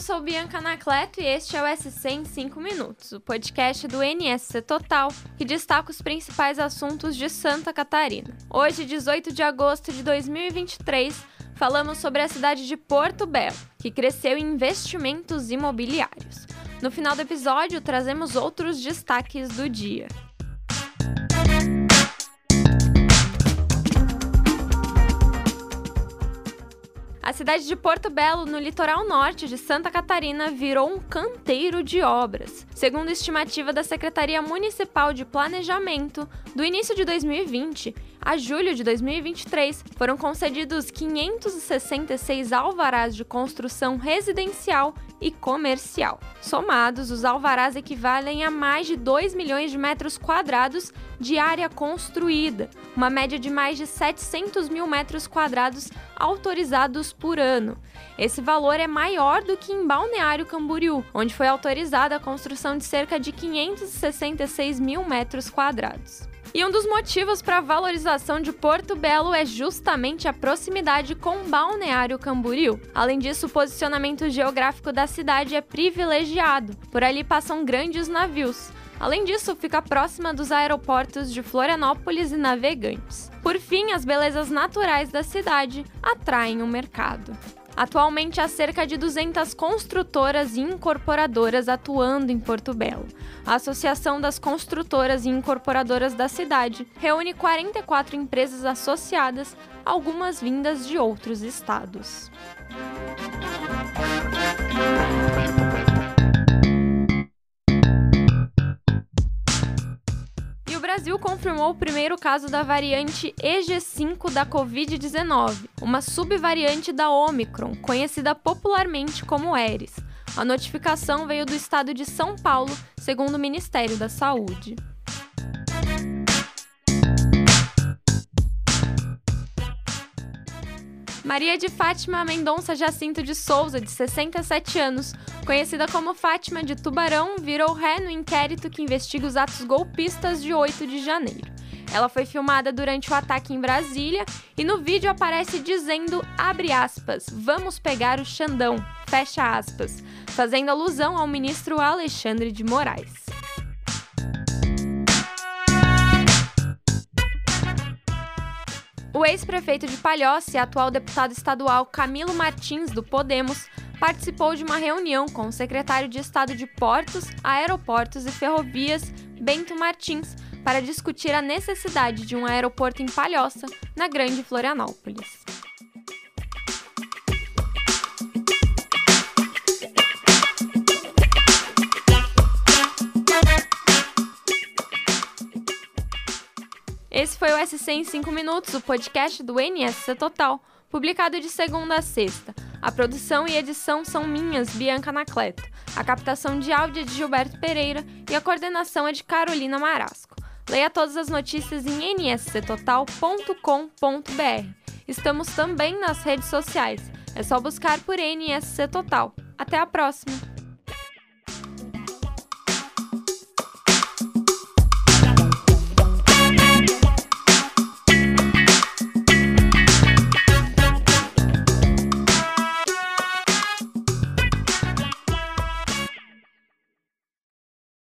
sou Bianca Anacleto e este é o SC em 5 minutos, o podcast do NSC Total, que destaca os principais assuntos de Santa Catarina. Hoje, 18 de agosto de 2023, falamos sobre a cidade de Porto Belo, que cresceu em investimentos imobiliários. No final do episódio, trazemos outros destaques do dia. A cidade de Porto Belo, no litoral norte de Santa Catarina, virou um canteiro de obras. Segundo estimativa da Secretaria Municipal de Planejamento, do início de 2020 a julho de 2023, foram concedidos 566 alvarás de construção residencial e comercial. Somados, os alvarás equivalem a mais de 2 milhões de metros quadrados de área construída, uma média de mais de 700 mil metros quadrados autorizados por ano. Esse valor é maior do que em Balneário Camboriú, onde foi autorizada a construção de cerca de 566 mil metros quadrados. E um dos motivos para a valorização de Porto Belo é justamente a proximidade com Balneário Camboriú. Além disso, o posicionamento geográfico da cidade é privilegiado. Por ali passam grandes navios. Além disso, fica próxima dos aeroportos de Florianópolis e Navegantes. Por fim, as belezas naturais da cidade atraem o mercado. Atualmente há cerca de 200 construtoras e incorporadoras atuando em Porto Belo. A Associação das Construtoras e Incorporadoras da cidade reúne 44 empresas associadas, algumas vindas de outros estados. Brasil confirmou o primeiro caso da variante EG5 da Covid-19, uma subvariante da Omicron, conhecida popularmente como Eris. A notificação veio do estado de São Paulo, segundo o Ministério da Saúde. Maria de Fátima Mendonça Jacinto de Souza, de 67 anos, conhecida como Fátima de Tubarão, virou ré no inquérito que investiga os atos golpistas de 8 de janeiro. Ela foi filmada durante o ataque em Brasília e no vídeo aparece dizendo, abre aspas, vamos pegar o Xandão, fecha aspas, fazendo alusão ao ministro Alexandre de Moraes. O ex-prefeito de Palhoça e atual deputado estadual Camilo Martins, do Podemos, participou de uma reunião com o secretário de Estado de Portos, Aeroportos e Ferrovias, Bento Martins, para discutir a necessidade de um aeroporto em Palhoça, na Grande Florianópolis. Esse foi o SC em 5 minutos, o podcast do NSC Total, publicado de segunda a sexta. A produção e edição são minhas, Bianca Anacleto. A captação de áudio é de Gilberto Pereira e a coordenação é de Carolina Marasco. Leia todas as notícias em nsctotal.com.br. Estamos também nas redes sociais. É só buscar por NSC Total. Até a próxima!